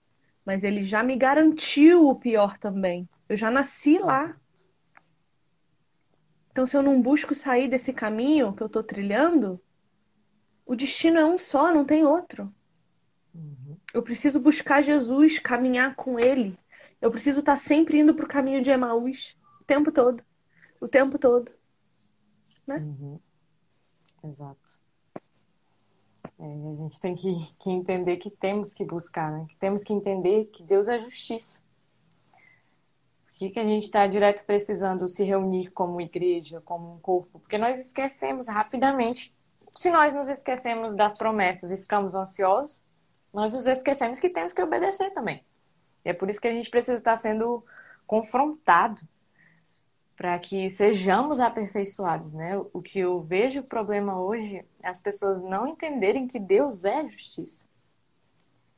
mas ele já me garantiu o pior também. Eu já nasci lá. Então, se eu não busco sair desse caminho que eu estou trilhando, o destino é um só, não tem outro. Uhum. Eu preciso buscar Jesus, caminhar com Ele. Eu preciso estar tá sempre indo para o caminho de Emaús, o tempo todo. O tempo todo. Né?
Uhum. Exato. É, a gente tem que, que entender que temos que buscar, né? Que temos que entender que Deus é justiça que, que a gente está direto precisando se reunir como igreja, como um corpo? Porque nós esquecemos rapidamente. Se nós nos esquecemos das promessas e ficamos ansiosos, nós nos esquecemos que temos que obedecer também. E é por isso que a gente precisa estar sendo confrontado para que sejamos aperfeiçoados, né? O que eu vejo o problema hoje é as pessoas não entenderem que Deus é justiça.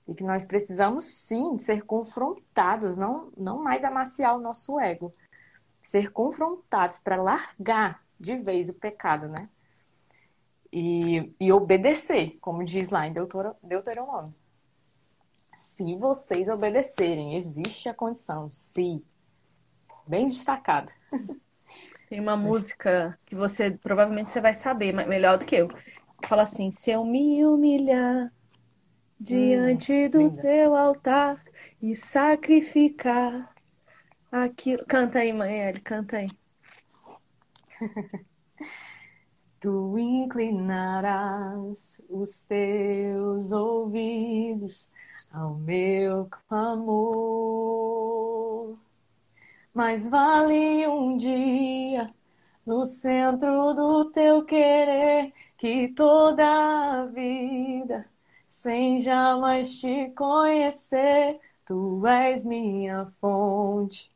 E que nós precisamos sim ser confrontados, não, não mais amaciar o nosso ego, ser confrontados para largar de vez o pecado, né? E, e obedecer, como diz lá em Deuteronômio. Se vocês obedecerem, existe a condição, se. Bem destacado.
Tem uma música que você provavelmente você vai saber melhor do que eu. Fala assim: se eu me humilhar diante hum, do linda. teu altar e sacrificar aquilo. Canta aí, mãe, canta aí.
tu inclinarás os teus ouvidos ao meu clamor. Mas vale um dia no centro do teu querer que toda a vida, sem jamais te conhecer, tu és minha fonte,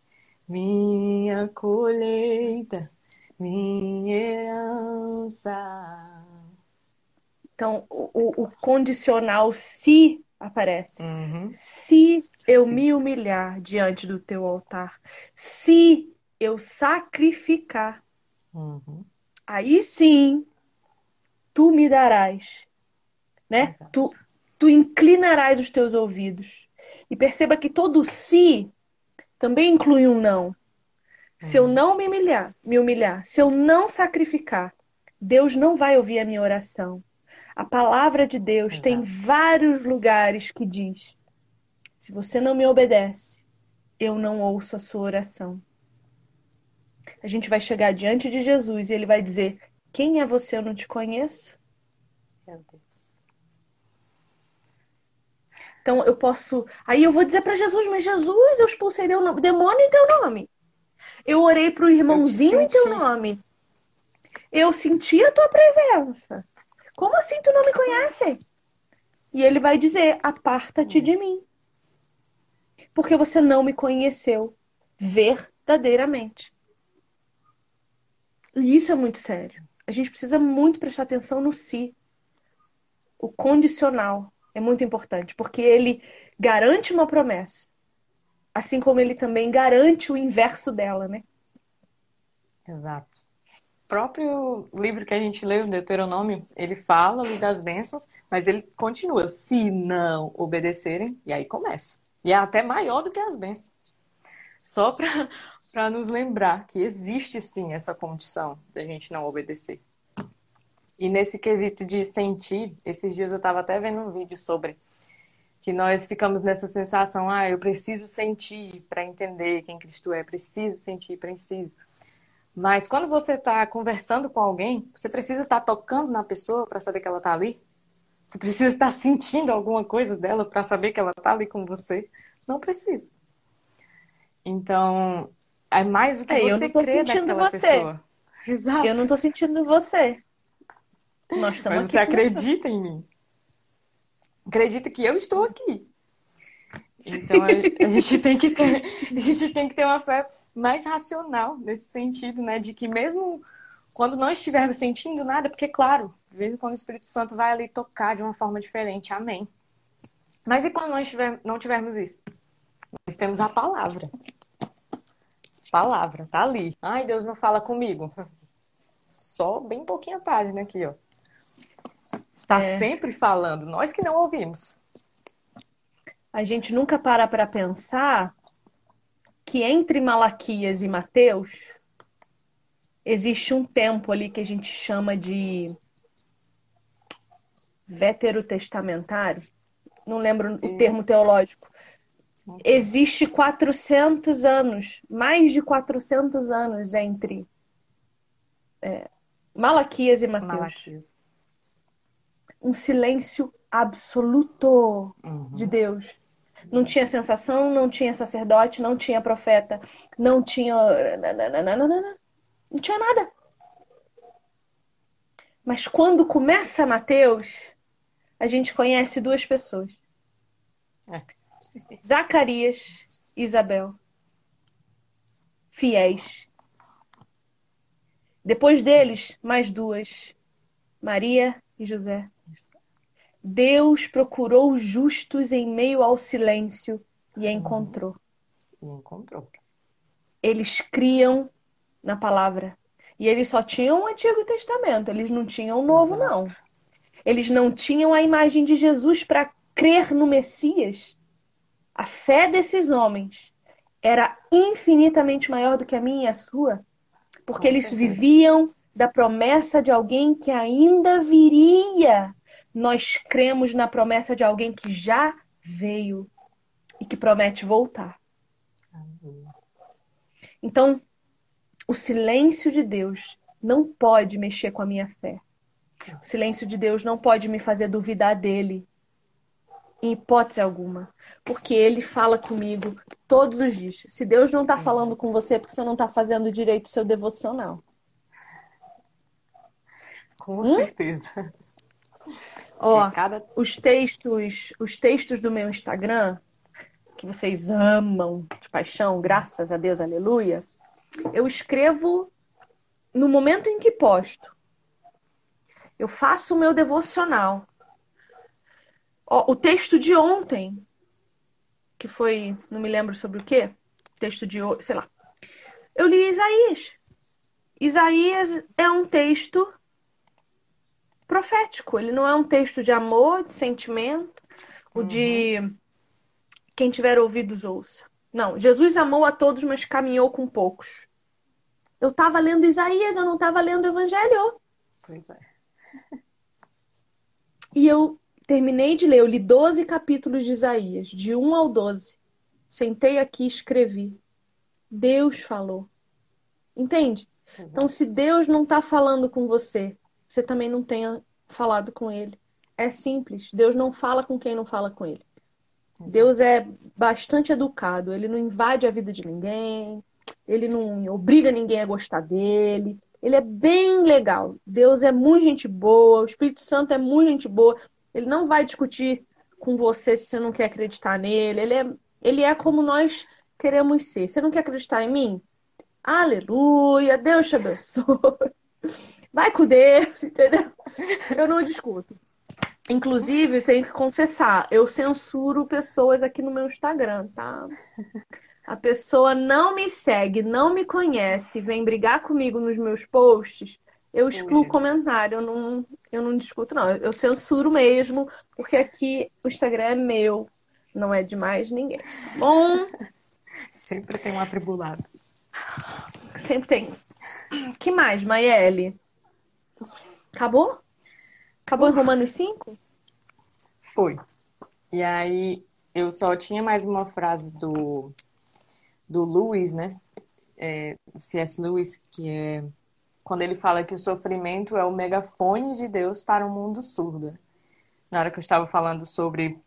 minha colheita, minha herança.
Então, o, o condicional se aparece.
Uhum.
Se eu Sim. me humilhar diante do teu altar, se eu sacrificar,
uhum.
aí sim tu me darás, né? Tu, tu inclinarás os teus ouvidos. E perceba que todo se também inclui um não. Se eu uhum. não me humilhar, me humilhar, se eu não sacrificar, Deus não vai ouvir a minha oração. A palavra de Deus Exato. tem vários lugares que diz: se você não me obedece, eu não ouço a sua oração. A gente vai chegar diante de Jesus e ele vai dizer: Quem é você? Eu não te conheço.
Meu Deus.
Então eu posso. Aí eu vou dizer para Jesus: Mas Jesus, eu expulsei o demônio em teu nome. Eu orei para o irmãozinho em teu nome. Eu senti a tua presença. Como assim tu não me conhece? E ele vai dizer: Aparta-te de mim. Porque você não me conheceu verdadeiramente. E isso é muito sério. A gente precisa muito prestar atenção no si. O condicional é muito importante, porque ele garante uma promessa, assim como ele também garante o inverso dela, né?
Exato próprio livro que a gente leu, Deuteronômio, ele fala das bênçãos, mas ele continua, se não obedecerem, e aí começa. E é até maior do que as bênçãos. Só para nos lembrar que existe sim essa condição da gente não obedecer. E nesse quesito de sentir, esses dias eu estava até vendo um vídeo sobre que nós ficamos nessa sensação, ah, eu preciso sentir para entender quem Cristo é, preciso sentir, preciso. Mas quando você está conversando com alguém, você precisa estar tá tocando na pessoa para saber que ela está ali? Você precisa estar tá sentindo alguma coisa dela para saber que ela está ali com você? Não precisa. Então, é mais o que é, você crê naquela você. pessoa.
Exato. Eu não estou sentindo você. Nós estamos
Mas você acredita em mim. Acredita que eu estou aqui. Então a, a gente tem que ter, a gente tem que ter uma fé mais racional nesse sentido, né? De que mesmo quando não estivermos sentindo nada, porque, claro, de vez em quando o Espírito Santo vai ali tocar de uma forma diferente, amém. Mas e quando nós tiver, não tivermos isso? Nós temos a palavra. Palavra, tá ali. Ai, Deus não fala comigo. Só bem pouquinha página aqui, ó. Está é. sempre falando, nós que não ouvimos.
A gente nunca para para pensar que entre Malaquias e Mateus existe um tempo ali que a gente chama de veterotestamentário. Não lembro o termo teológico. Existe 400 anos, mais de 400 anos entre é, Malaquias e Mateus. Malaquias. Um silêncio absoluto uhum. de Deus não tinha sensação, não tinha sacerdote, não tinha profeta, não tinha. Não tinha nada. Mas quando começa Mateus, a gente conhece duas pessoas: é. Zacarias e Isabel. Fiéis. Depois deles, mais duas: Maria e José. Deus procurou justos em meio ao silêncio e encontrou.
E encontrou.
Eles criam na palavra. E eles só tinham o Antigo Testamento, eles não tinham o Novo, não. Eles não tinham a imagem de Jesus para crer no Messias. A fé desses homens era infinitamente maior do que a minha e a sua, porque
Com
eles
certeza.
viviam da promessa de alguém que ainda viria. Nós cremos na promessa de alguém que já veio e que promete voltar. Então, o silêncio de Deus não pode mexer com a minha fé. O silêncio de Deus não pode me fazer duvidar dele, em hipótese alguma. Porque ele fala comigo todos os dias. Se Deus não está falando com você, é porque você não está fazendo direito o seu devocional.
Com
Hum?
certeza.
Ó,
Porque cada
os textos, os textos do meu Instagram, que vocês amam de paixão, graças a Deus, aleluia, eu escrevo no momento em que posto. Eu faço o meu devocional. Ó, o texto de ontem, que foi, não me lembro sobre o quê, texto de, sei lá. Eu li Isaías. Isaías é um texto profético. Ele não é um texto de amor, de sentimento, o de quem tiver ouvidos ouça. Não, Jesus amou a todos, mas caminhou com poucos. Eu estava lendo Isaías, eu não estava lendo o Evangelho.
Pois é.
E eu terminei de ler, eu li 12 capítulos de Isaías, de 1 ao 12. Sentei aqui e escrevi. Deus falou. Entende? Então, se Deus não está falando com você, você também não tenha falado com ele. É simples. Deus não fala com quem não fala com ele. Deus é bastante educado. Ele não invade a vida de ninguém. Ele não obriga ninguém a gostar dele. Ele é bem legal. Deus é muito gente boa. O Espírito Santo é muito gente boa. Ele não vai discutir com você se você não quer acreditar nele. Ele é, ele é como nós queremos ser. Você não quer acreditar em mim? Aleluia, Deus te abençoe. Vai com Deus, entendeu? Eu não discuto. Inclusive, tenho que confessar, eu censuro pessoas aqui no meu Instagram, tá? A pessoa não me segue, não me conhece, vem brigar comigo nos meus posts, eu excluo o comentário, eu não, eu não discuto, não. Eu censuro mesmo, porque aqui o Instagram é meu, não é de mais ninguém. Tá bom?
Sempre tem um atribulado.
Sempre tem. que mais, Maiele? Acabou? Acabou em Romanos 5?
Foi. E aí eu só tinha mais uma frase do, do Lewis, né? É, C.S. Lewis, que é quando ele fala que o sofrimento é o megafone de Deus para um mundo surdo. Na hora que eu estava falando sobre,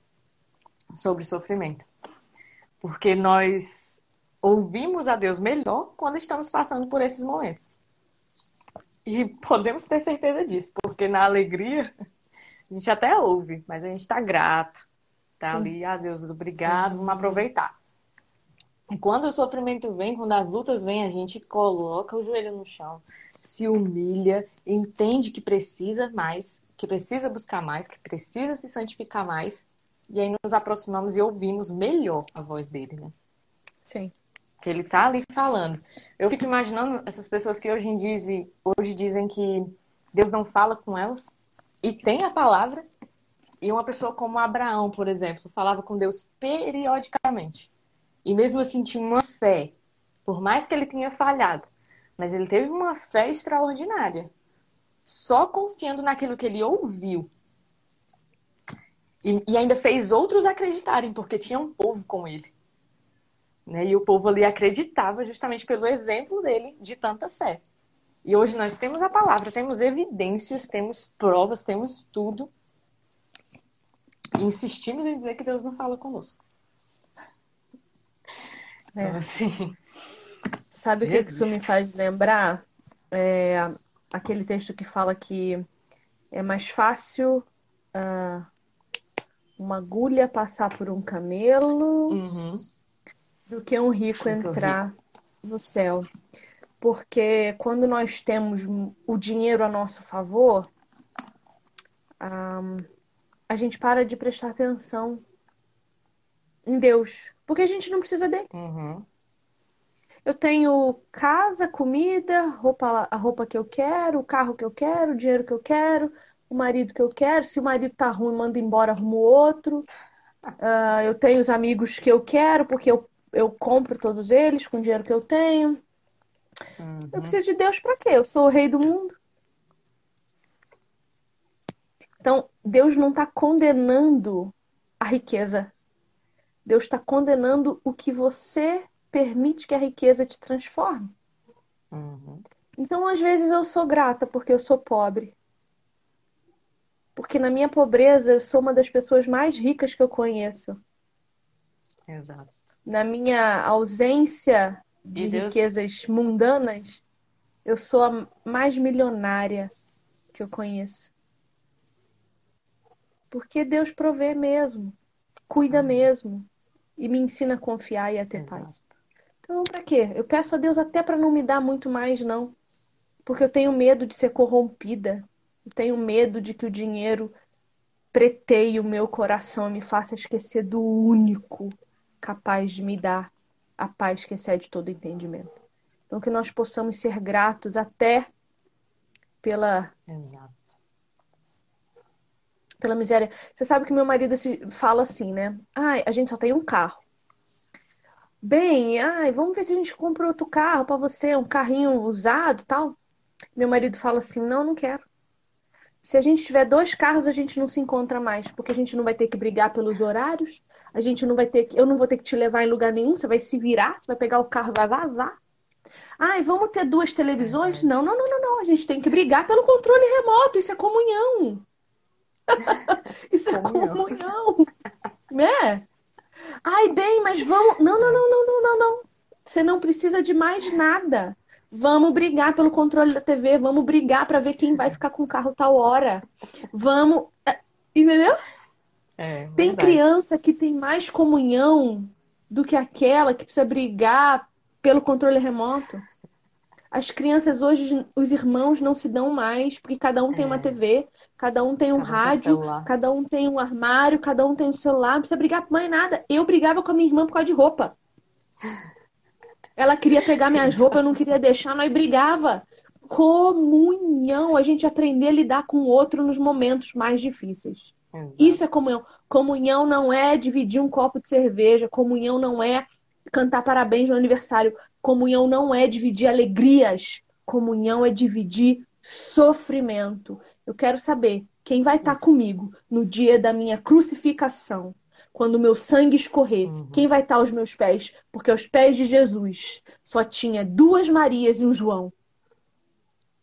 sobre sofrimento. Porque nós ouvimos a Deus melhor quando estamos passando por esses momentos. E podemos ter certeza disso, porque na alegria a gente até ouve, mas a gente está grato. Tá
Sim.
ali, ah, Deus, obrigado, vamos aproveitar. E quando o sofrimento vem, quando as lutas vêm, a gente coloca o joelho no chão, se humilha, entende que precisa mais, que precisa buscar mais, que precisa se santificar mais, e aí nos aproximamos e ouvimos melhor a voz dele, né?
Sim.
Que ele tá ali falando. Eu fico imaginando essas pessoas que hoje, em dizem, hoje dizem que Deus não fala com elas e tem a palavra. E uma pessoa como Abraão, por exemplo, falava com Deus periodicamente. E mesmo assim tinha uma fé, por mais que ele tenha falhado, mas ele teve uma fé extraordinária. Só confiando naquilo que ele ouviu. E, e ainda fez outros acreditarem, porque tinha um povo com ele. Né? E o povo ali acreditava justamente pelo exemplo dele de tanta fé. E hoje nós temos a palavra, temos evidências, temos provas, temos tudo. E insistimos em dizer que Deus não fala conosco.
É.
Então, assim,
Sabe o que isso me faz lembrar? É aquele texto que fala que é mais fácil ah, uma agulha passar por um camelo
uhum,
do que um rico
um
entrar no céu. Porque quando nós temos o dinheiro a nosso favor, ah, a gente para de prestar atenção em Deus. Porque a gente não precisa dele.
uhum,
Eu tenho casa, comida, roupa, a roupa que eu quero, o carro que eu quero, o dinheiro que eu quero, o marido que eu quero. Se o marido tá ruim, manda embora, arrumo outro. Uh, eu tenho os amigos que eu quero, porque eu, eu compro todos eles com o dinheiro que eu tenho. Uhum. Eu preciso de Deus para quê? Eu sou o rei do mundo. Então, Deus não está condenando a riqueza. Deus está condenando o que você permite que a riqueza te transforme. Uhum. Então, às vezes, eu sou grata porque eu sou pobre. Porque na minha pobreza eu sou uma das pessoas mais ricas que eu conheço.
Exato.
Na minha ausência de riquezas mundanas, eu sou a mais milionária que eu conheço. Porque Deus provê mesmo, cuida mesmo e me ensina a confiar e a ter Exato. paz. Então, para quê? Eu peço a Deus até para não me dar muito mais, não. Porque eu tenho medo de ser corrompida. Eu tenho medo de que o dinheiro preteie o meu coração e me faça esquecer do único capaz de me dar a paz que excede todo entendimento. Então, que nós possamos ser gratos até pela. Exato. Pela miséria. Você sabe que meu marido fala assim, né? Ai, a gente só tem um carro. Bem, ai, vamos ver se a gente compra outro carro para você, um carrinho usado tal. Meu marido fala assim: não, não quero. Se a gente tiver dois carros, a gente não se encontra mais, porque a gente não vai ter que brigar pelos horários, a gente não vai ter que, eu não vou ter que te levar em lugar nenhum, você vai se virar, você vai pegar o carro e vai vazar. Ai, vamos ter duas televisões? Não, não, não, não, não. A gente tem que brigar pelo controle remoto. Isso é comunhão. Isso é comunhão. Né? Ai, bem, mas vamos. Não, não, não, não, não, não, não. Você não precisa de mais nada. Vamos brigar pelo controle da TV, vamos brigar para ver quem vai ficar com o carro tal hora. Vamos. É, entendeu? É, tem criança que tem mais comunhão do que aquela que precisa brigar pelo controle remoto. As crianças hoje, os irmãos não se dão mais, porque cada um tem é. uma TV, cada um tem um cada rádio, um cada um tem um armário, cada um tem um celular, não precisa brigar por mais nada. Eu brigava com a minha irmã por causa de roupa. Ela queria pegar minhas roupas, eu não queria deixar, nós brigava. Comunhão, a gente aprender a lidar com o outro nos momentos mais difíceis. Exato. Isso é comunhão. Comunhão não é dividir um copo de cerveja. Comunhão não é cantar parabéns no aniversário. Comunhão não é dividir alegrias. Comunhão é dividir sofrimento. Eu quero saber quem vai estar comigo no dia da minha crucificação, quando o meu sangue escorrer. Uhum. Quem vai estar aos meus pés? Porque aos pés de Jesus só tinha duas Marias e um João.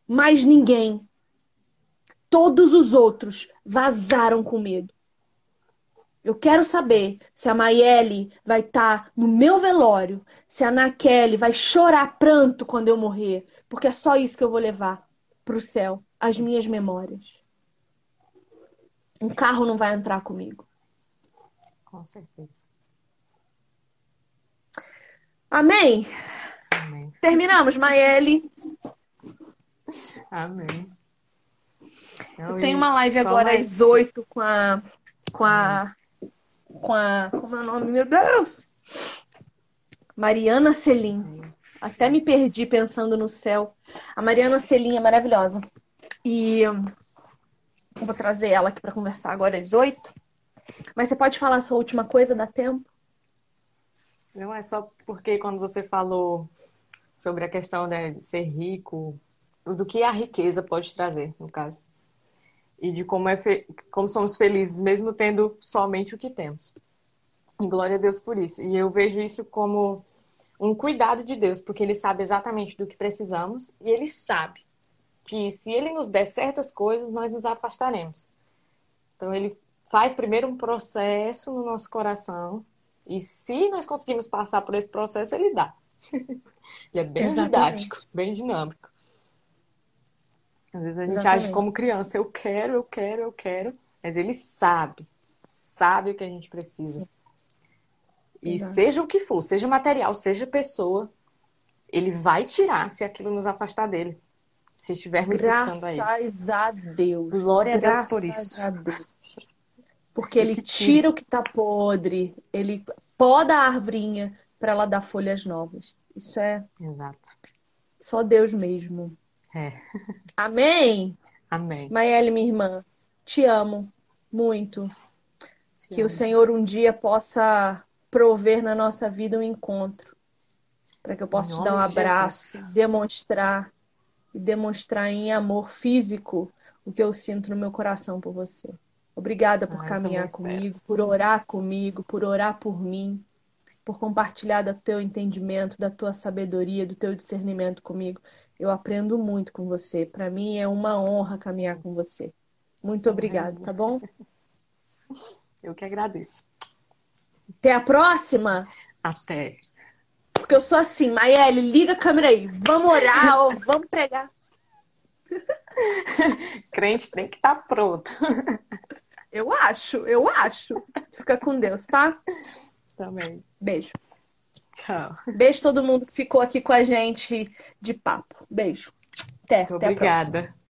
Mais ninguém. Todos os outros vazaram com medo. Eu quero saber se a Maiele vai estar tá no meu velório, se a Naquele vai chorar pranto quando eu morrer, porque é só isso que eu vou levar para o céu, as minhas memórias. Um carro não vai entrar comigo.
Com certeza.
Amém?
Amém.
Terminamos, Maiele.
Amém.
Eu tenho uma live agora mais... às 8 com a. Com a. Com a. Como é o nome, meu Deus? Mariana Celim. Até me perdi pensando no céu. A Mariana Celim é maravilhosa. E eu vou trazer ela aqui para conversar agora às 8. Mas você pode falar a sua última coisa, dá tempo?
Não, é só porque quando você falou sobre a questão né, de ser rico, do que a riqueza pode trazer, no caso e de como, é como somos felizes mesmo tendo somente o que temos. E glória a Deus por isso. E eu vejo isso como um cuidado de Deus, porque Ele sabe exatamente do que precisamos e Ele sabe que se Ele nos der certas coisas, nós nos afastaremos. Então Ele faz primeiro um processo no nosso coração e se nós conseguimos passar por esse processo, Ele dá. Ele é bem exatamente. didático, bem dinâmico. Às vezes a gente Exatamente. age como criança, eu quero, eu quero, eu quero, mas ele sabe, sabe o que a gente precisa. Sim. E Exato. seja o que for, seja material, seja pessoa, ele vai tirar se aquilo nos afastar dele. Se estivermos
Graças
buscando aí.
Graças a Deus.
Glória a Deus por isso.
Porque ele tira o que está podre, ele poda a arvrinha para ela dar folhas novas. Isso é
Exato.
só Deus mesmo.
É.
Amém?
Amém.
Maíele, minha irmã, te amo muito.
Te
Que o
amo.
Senhor um dia possa prover na nossa vida um encontro. Para que eu possa te dar um
de Jesus.
abraço, demonstrar e demonstrar em amor físico o que eu sinto no meu coração por você. Obrigada por
Ai,
caminhar comigo, por orar comigo, por orar por mim, por compartilhar do teu entendimento, da tua sabedoria, do teu discernimento comigo. Eu aprendo muito com você. Para mim é uma honra caminhar com você. Muito obrigada, tá bom?
Eu que agradeço.
Até a próxima!
Até.
Porque eu sou assim, Maiele, liga a câmera aí. Vamos orar, ou vamos pregar.
Crente tem que estar pronto.
Eu acho, eu acho. Fica com Deus, tá?
Também.
Beijo.
Tchau.
Beijo todo mundo que ficou aqui com a gente de papo. Beijo. Até,
Muito
até a próxima.
obrigada.